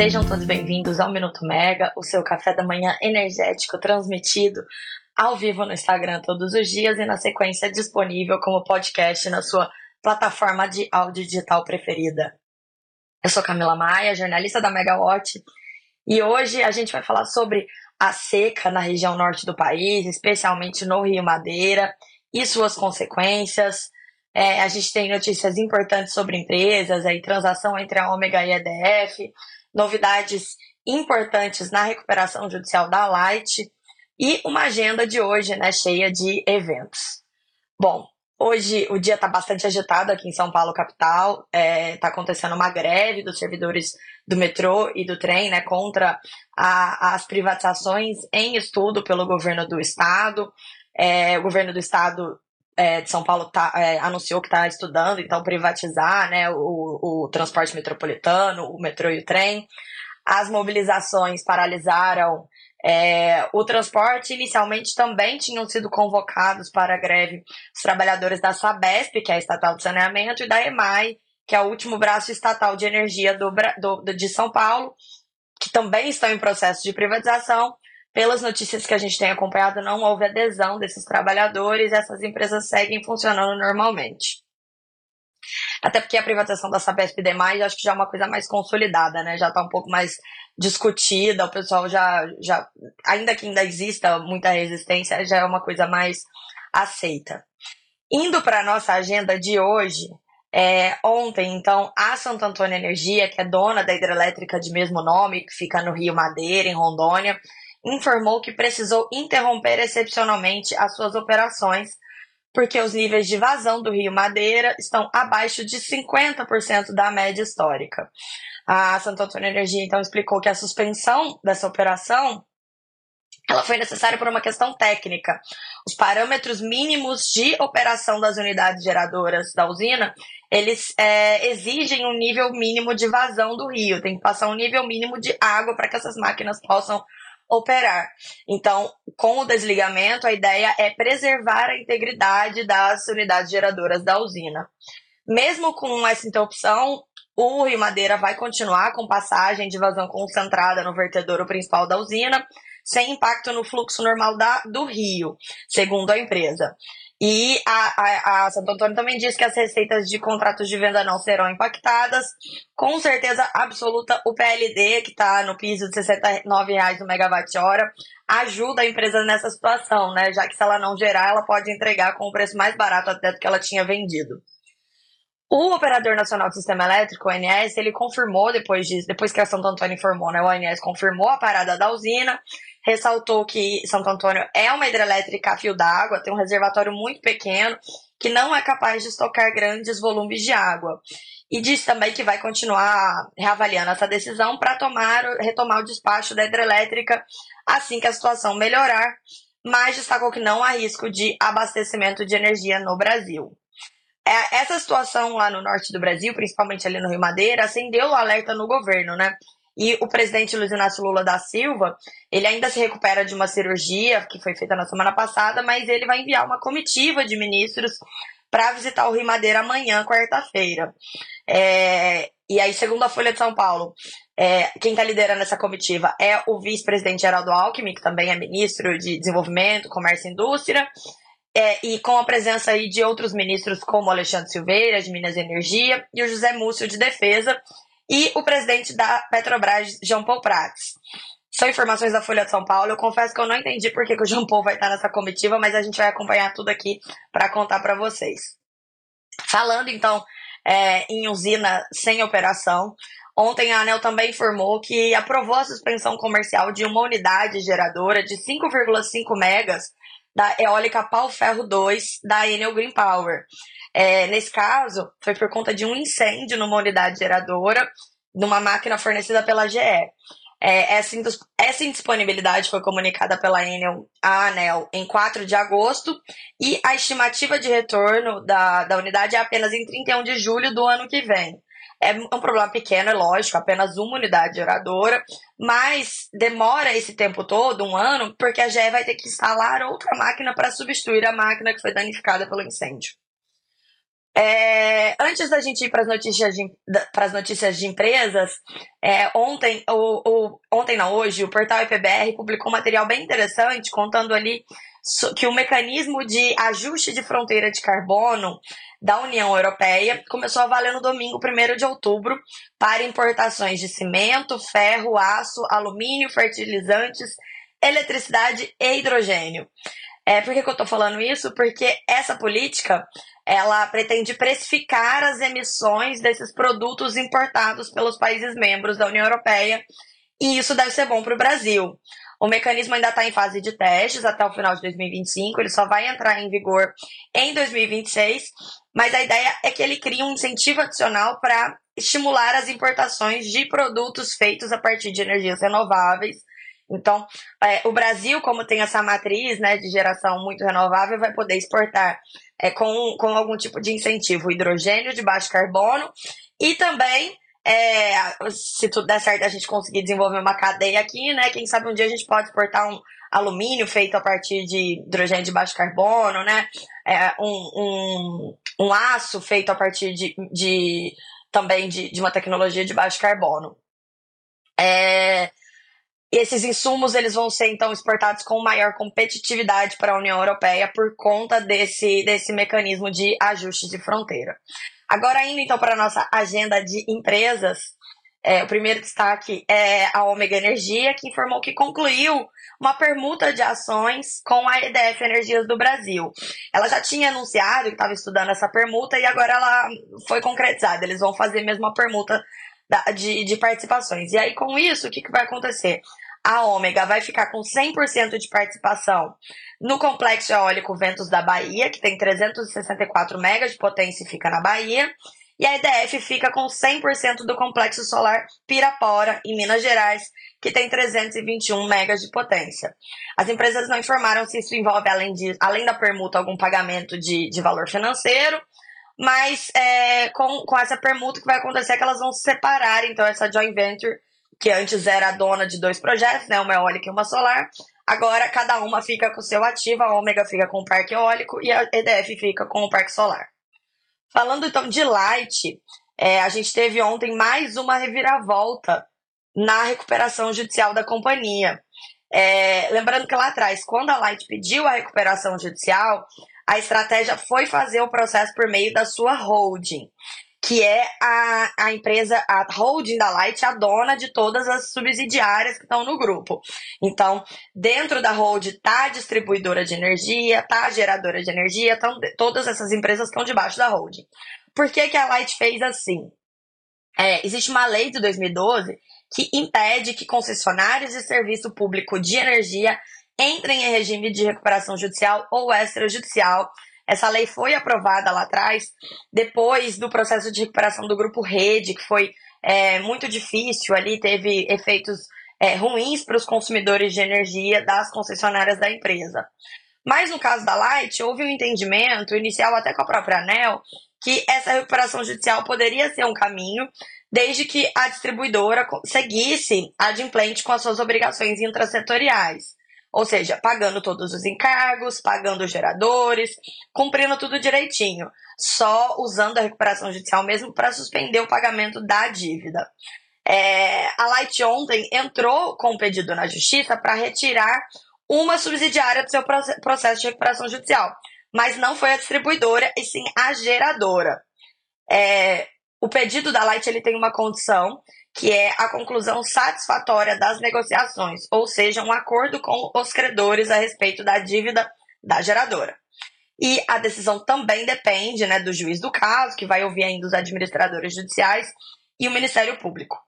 Sejam todos bem-vindos ao Minuto Mega, o seu café da manhã energético transmitido ao vivo no Instagram todos os dias e na sequência disponível como podcast na sua plataforma de áudio digital preferida. Eu sou Camila Maia, jornalista da Megawatt, e hoje a gente vai falar sobre a seca na região norte do país, especialmente no Rio Madeira, e suas consequências. É, a gente tem notícias importantes sobre empresas, aí, transação entre a Ômega e a EDF, novidades importantes na recuperação judicial da Light e uma agenda de hoje, né, cheia de eventos. Bom, hoje o dia está bastante agitado aqui em São Paulo, capital. Está é, tá acontecendo uma greve dos servidores do metrô e do trem, né, contra a, as privatizações em estudo pelo governo do estado. É, o governo do estado é, de São Paulo tá, é, anunciou que está estudando, então, privatizar né, o, o transporte metropolitano, o metrô e o trem. As mobilizações paralisaram é, o transporte. Inicialmente também tinham sido convocados para a greve os trabalhadores da Sabesp, que é a estatal de saneamento, e da EMAI, que é o último braço estatal de energia do, do, de São Paulo, que também estão em processo de privatização pelas notícias que a gente tem acompanhado, não houve adesão desses trabalhadores, essas empresas seguem funcionando normalmente. Até porque a privatização da Sabesp e demais, acho que já é uma coisa mais consolidada, né? Já está um pouco mais discutida, o pessoal já, já, ainda que ainda exista muita resistência, já é uma coisa mais aceita. Indo para a nossa agenda de hoje, é, ontem, então, a Santo Antônio Energia, que é dona da hidrelétrica de mesmo nome, que fica no Rio Madeira, em Rondônia, informou que precisou interromper excepcionalmente as suas operações, porque os níveis de vazão do Rio Madeira estão abaixo de 50% da média histórica. A Santo Antônio Energia então explicou que a suspensão dessa operação ela foi necessária por uma questão técnica. Os parâmetros mínimos de operação das unidades geradoras da usina, eles é, exigem um nível mínimo de vazão do rio. Tem que passar um nível mínimo de água para que essas máquinas possam operar. Então, com o desligamento, a ideia é preservar a integridade das unidades geradoras da usina. Mesmo com essa interrupção, o Rio Madeira vai continuar com passagem de vazão concentrada no vertedouro principal da usina, sem impacto no fluxo normal da, do rio, segundo a empresa. E a, a, a, Santo Antônio também diz que as receitas de contratos de venda não serão impactadas. Com certeza absoluta, o PLD, que está no piso de R$ 69,00 no megawatt-hora, ajuda a empresa nessa situação, né? Já que se ela não gerar, ela pode entregar com o preço mais barato até do que ela tinha vendido. O Operador Nacional do Sistema Elétrico, o ONS, ele confirmou depois disso, depois que a Santo Antônio informou, né? O ONS confirmou a parada da usina ressaltou que Santo Antônio é uma hidrelétrica a fio d'água, tem um reservatório muito pequeno que não é capaz de estocar grandes volumes de água. E disse também que vai continuar reavaliando essa decisão para tomar, retomar o despacho da hidrelétrica assim que a situação melhorar, mas destacou que não há risco de abastecimento de energia no Brasil. É, essa situação lá no norte do Brasil, principalmente ali no Rio Madeira, acendeu o alerta no governo, né? E o presidente Luiz Inácio Lula da Silva, ele ainda se recupera de uma cirurgia que foi feita na semana passada, mas ele vai enviar uma comitiva de ministros para visitar o Rio Madeira amanhã, quarta-feira. É, e aí, segundo a Folha de São Paulo, é, quem está liderando essa comitiva é o vice-presidente Geraldo Alckmin, que também é ministro de Desenvolvimento, Comércio e Indústria, é, e com a presença aí de outros ministros como Alexandre Silveira, de Minas e Energia, e o José Múcio, de Defesa, e o presidente da Petrobras, João Paul Prats. São informações da Folha de São Paulo. Eu confesso que eu não entendi por que, que o João Paul vai estar nessa comitiva, mas a gente vai acompanhar tudo aqui para contar para vocês. Falando então é, em usina sem operação, ontem a ANEL também informou que aprovou a suspensão comercial de uma unidade geradora de 5,5 megas da eólica Pau Ferro 2 da Enel Green Power. É, nesse caso, foi por conta de um incêndio numa unidade geradora, numa máquina fornecida pela GE. É, essa, essa indisponibilidade foi comunicada pela Enel à ANEL em 4 de agosto e a estimativa de retorno da, da unidade é apenas em 31 de julho do ano que vem. É um problema pequeno, é lógico, apenas uma unidade geradora, mas demora esse tempo todo, um ano, porque a GE vai ter que instalar outra máquina para substituir a máquina que foi danificada pelo incêndio. É, antes da gente ir para as notícias de, notícias de empresas, é, ontem, o, o, ontem não, hoje, o portal IPBR publicou um material bem interessante contando ali que o mecanismo de ajuste de fronteira de carbono da União Europeia começou a valer no domingo 1 de outubro para importações de cimento, ferro, aço, alumínio, fertilizantes, eletricidade e hidrogênio. É, por que, que eu estou falando isso? Porque essa política ela pretende precificar as emissões desses produtos importados pelos países membros da União Europeia e isso deve ser bom para o Brasil. O mecanismo ainda está em fase de testes até o final de 2025, ele só vai entrar em vigor em 2026, mas a ideia é que ele crie um incentivo adicional para estimular as importações de produtos feitos a partir de energias renováveis. Então, é, o Brasil, como tem essa matriz né, de geração muito renovável, vai poder exportar é, com, com algum tipo de incentivo hidrogênio de baixo carbono e também é, se tudo der certo, a gente conseguir desenvolver uma cadeia aqui, né? Quem sabe um dia a gente pode exportar um alumínio feito a partir de hidrogênio de baixo carbono, né? É, um, um, um aço feito a partir de, de também de, de uma tecnologia de baixo carbono. É, esses insumos eles vão ser então exportados com maior competitividade para a União Europeia por conta desse, desse mecanismo de ajuste de fronteira. Agora, indo então para a nossa agenda de empresas, é, o primeiro destaque é a Omega Energia, que informou que concluiu uma permuta de ações com a EDF Energias do Brasil. Ela já tinha anunciado que estava estudando essa permuta e agora ela foi concretizada. Eles vão fazer mesmo a permuta de, de participações. E aí, com isso, o que, que vai acontecer? A Ômega vai ficar com 100% de participação no complexo eólico Ventos da Bahia, que tem 364 megas de potência e fica na Bahia. E a EDF fica com 100% do complexo solar Pirapora, em Minas Gerais, que tem 321 megas de potência. As empresas não informaram se isso envolve, além, de, além da permuta, algum pagamento de, de valor financeiro, mas é, com, com essa permuta que vai acontecer é que elas vão separar, então, essa joint venture que antes era dona de dois projetos, né, uma eólica e uma solar. Agora cada uma fica com o seu ativo, a Ômega fica com o parque eólico e a EDF fica com o parque solar. Falando então de Light, é, a gente teve ontem mais uma reviravolta na recuperação judicial da companhia. É, lembrando que lá atrás, quando a Light pediu a recuperação judicial, a estratégia foi fazer o processo por meio da sua holding que é a, a empresa, a holding da Light, a dona de todas as subsidiárias que estão no grupo. Então, dentro da holding tá a distribuidora de energia, tá a geradora de energia, então todas essas empresas estão debaixo da holding. Por que, que a Light fez assim? É, existe uma lei de 2012 que impede que concessionários de serviço público de energia entrem em regime de recuperação judicial ou extrajudicial essa lei foi aprovada lá atrás, depois do processo de recuperação do grupo Rede, que foi é, muito difícil ali, teve efeitos é, ruins para os consumidores de energia das concessionárias da empresa. Mas no caso da Light, houve um entendimento inicial até com a própria ANEL que essa recuperação judicial poderia ser um caminho, desde que a distribuidora seguisse adimplente com as suas obrigações intrasetoriais. Ou seja, pagando todos os encargos, pagando os geradores, cumprindo tudo direitinho, só usando a recuperação judicial mesmo para suspender o pagamento da dívida. É, a Light ontem entrou com um pedido na justiça para retirar uma subsidiária do seu processo de recuperação judicial, mas não foi a distribuidora e sim a geradora. É, o pedido da Light ele tem uma condição que é a conclusão satisfatória das negociações, ou seja, um acordo com os credores a respeito da dívida da geradora. E a decisão também depende né, do juiz do caso, que vai ouvir ainda os administradores judiciais e o Ministério Público.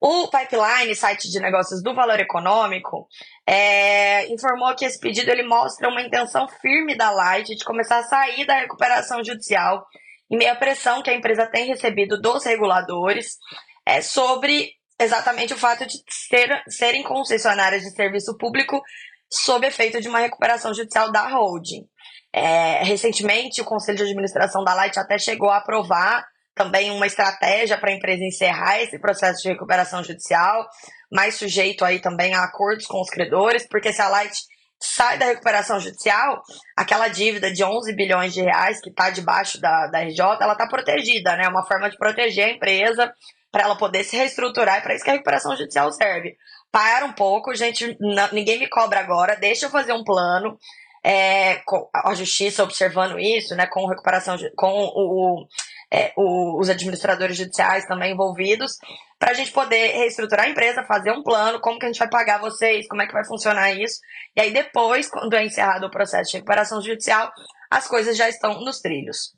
O Pipeline, site de negócios do Valor Econômico, é, informou que esse pedido ele mostra uma intenção firme da Light de começar a sair da recuperação judicial em meio à pressão que a empresa tem recebido dos reguladores é, sobre exatamente o fato de ser, serem concessionárias de serviço público sob efeito de uma recuperação judicial da holding. É, recentemente, o Conselho de Administração da Light até chegou a aprovar também uma estratégia para a empresa encerrar esse processo de recuperação judicial, mais sujeito aí também a acordos com os credores, porque se a Light sai da recuperação judicial, aquela dívida de 11 bilhões de reais que está debaixo da, da RJ, ela está protegida, né? É uma forma de proteger a empresa para ela poder se reestruturar, e para isso que a recuperação judicial serve. Para um pouco, gente, não, ninguém me cobra agora, deixa eu fazer um plano, é, a justiça observando isso, né, com recuperação, com o, é, o, os administradores judiciais também envolvidos, para a gente poder reestruturar a empresa, fazer um plano, como que a gente vai pagar vocês, como é que vai funcionar isso. E aí depois, quando é encerrado o processo de recuperação judicial, as coisas já estão nos trilhos.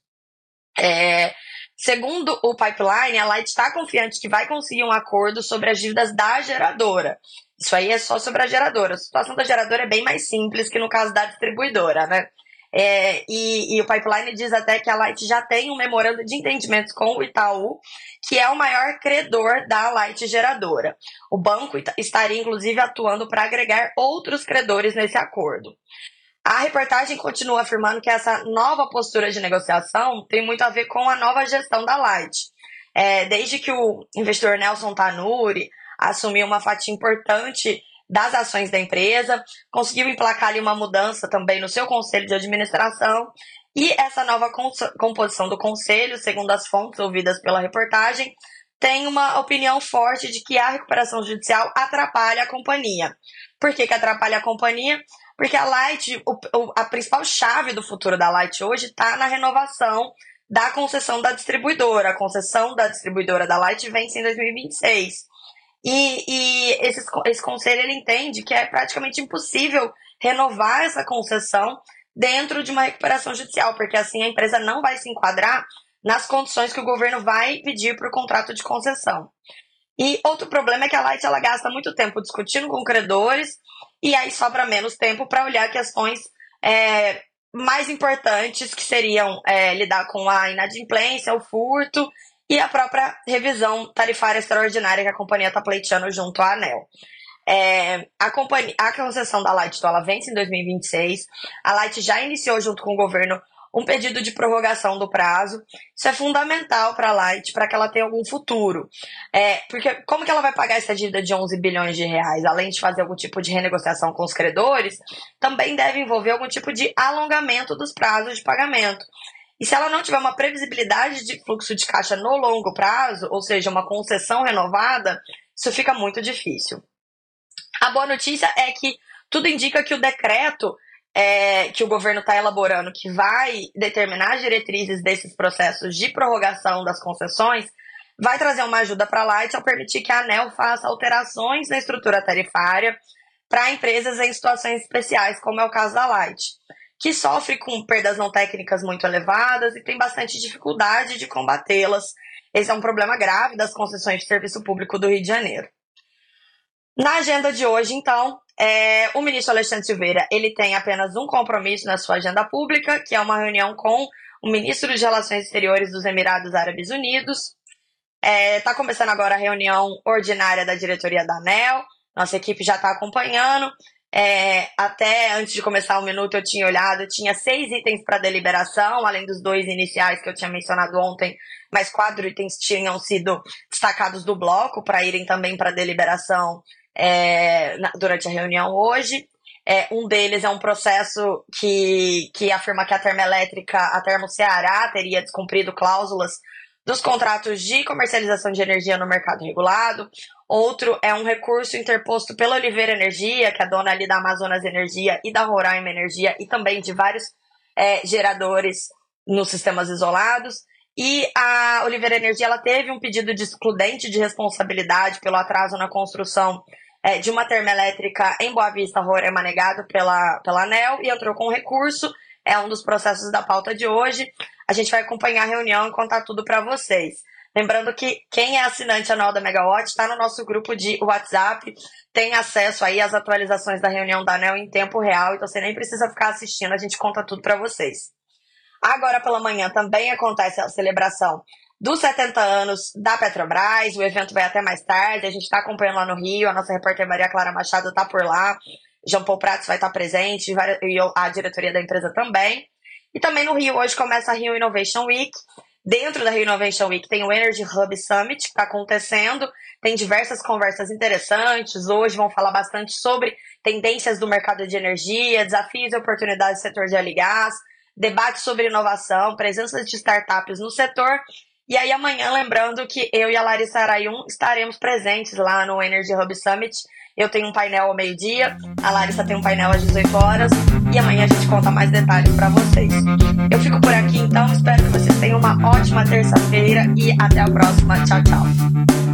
É, segundo o pipeline, a Light está confiante que vai conseguir um acordo sobre as dívidas da geradora. Isso aí é só sobre a geradora. A situação da geradora é bem mais simples que no caso da distribuidora, né? É, e, e, o pipeline diz até que a Light já tem um memorando de entendimentos com o Itaú, que é o maior credor da Light geradora. O banco estaria, inclusive, atuando para agregar outros credores nesse acordo. A reportagem continua afirmando que essa nova postura de negociação tem muito a ver com a nova gestão da Light. É, desde que o investidor Nelson Tanuri assumiu uma fatia importante das ações da empresa, conseguiu emplacar ali uma mudança também no seu conselho de administração. E essa nova composição do conselho, segundo as fontes ouvidas pela reportagem, tem uma opinião forte de que a recuperação judicial atrapalha a companhia. Por que, que atrapalha a companhia? Porque a Light, o, a principal chave do futuro da Light hoje está na renovação da concessão da distribuidora. A concessão da distribuidora da Light vence em 2026. E, e esse, esse conselho ele entende que é praticamente impossível renovar essa concessão dentro de uma recuperação judicial, porque assim a empresa não vai se enquadrar nas condições que o governo vai pedir para o contrato de concessão. E outro problema é que a Light ela gasta muito tempo discutindo com credores e aí sobra menos tempo para olhar questões é, mais importantes, que seriam é, lidar com a inadimplência, o furto e a própria revisão tarifária extraordinária que a companhia está pleiteando junto à ANEL. É, a, companhia, a concessão da Light então, ela vence em 2026. A Light já iniciou junto com o governo um pedido de prorrogação do prazo. Isso é fundamental para a Light, para que ela tenha algum futuro. É, porque como que ela vai pagar essa dívida de 11 bilhões de reais? Além de fazer algum tipo de renegociação com os credores, também deve envolver algum tipo de alongamento dos prazos de pagamento. E se ela não tiver uma previsibilidade de fluxo de caixa no longo prazo, ou seja, uma concessão renovada, isso fica muito difícil. A boa notícia é que tudo indica que o decreto é, que o governo está elaborando, que vai determinar as diretrizes desses processos de prorrogação das concessões, vai trazer uma ajuda para a Light ao permitir que a ANEL faça alterações na estrutura tarifária para empresas em situações especiais, como é o caso da Light que sofre com perdas não técnicas muito elevadas e tem bastante dificuldade de combatê-las. Esse é um problema grave das concessões de serviço público do Rio de Janeiro. Na agenda de hoje, então, é, o ministro Alexandre Silveira ele tem apenas um compromisso na sua agenda pública, que é uma reunião com o ministro de Relações Exteriores dos Emirados Árabes Unidos. Está é, tá começando agora a reunião ordinária da diretoria da ANEL. Nossa equipe já está acompanhando. É, até antes de começar o minuto eu tinha olhado, tinha seis itens para deliberação, além dos dois iniciais que eu tinha mencionado ontem, mas quatro itens tinham sido destacados do bloco para irem também para deliberação é, na, durante a reunião hoje. É, um deles é um processo que, que afirma que a termoelétrica, a Termo Ceará, teria descumprido cláusulas dos contratos de comercialização de energia no mercado regulado. Outro é um recurso interposto pela Oliveira Energia, que é dona ali da Amazonas Energia e da Roraima Energia, e também de vários é, geradores nos sistemas isolados. E a Oliveira Energia ela teve um pedido de excludente de responsabilidade pelo atraso na construção é, de uma termoelétrica em Boa Vista, Roraima, negado pela, pela ANEL, e entrou com recurso. É um dos processos da pauta de hoje. A gente vai acompanhar a reunião e contar tudo para vocês. Lembrando que quem é assinante anual da Megawatt está no nosso grupo de WhatsApp, tem acesso aí às atualizações da reunião da ANEL em tempo real, então você nem precisa ficar assistindo, a gente conta tudo para vocês. Agora pela manhã também acontece a celebração dos 70 anos da Petrobras, o evento vai até mais tarde, a gente está acompanhando lá no Rio, a nossa repórter Maria Clara Machado está por lá, João Paul Prats vai estar presente, e a diretoria da empresa também. E também no Rio, hoje começa a Rio Innovation Week. Dentro da Rio Innovation Week tem o Energy Hub Summit, que está acontecendo. Tem diversas conversas interessantes. Hoje vão falar bastante sobre tendências do mercado de energia, desafios e oportunidades do setor de óleo e gás, debate sobre inovação, presença de startups no setor. E aí amanhã, lembrando que eu e a Larissa Arayun estaremos presentes lá no Energy Hub Summit. Eu tenho um painel ao meio-dia, a Larissa tem um painel às 18 horas e amanhã a gente conta mais detalhes para vocês. Eu fico por aqui então, espero que vocês tenham uma ótima terça-feira e até a próxima. Tchau, tchau.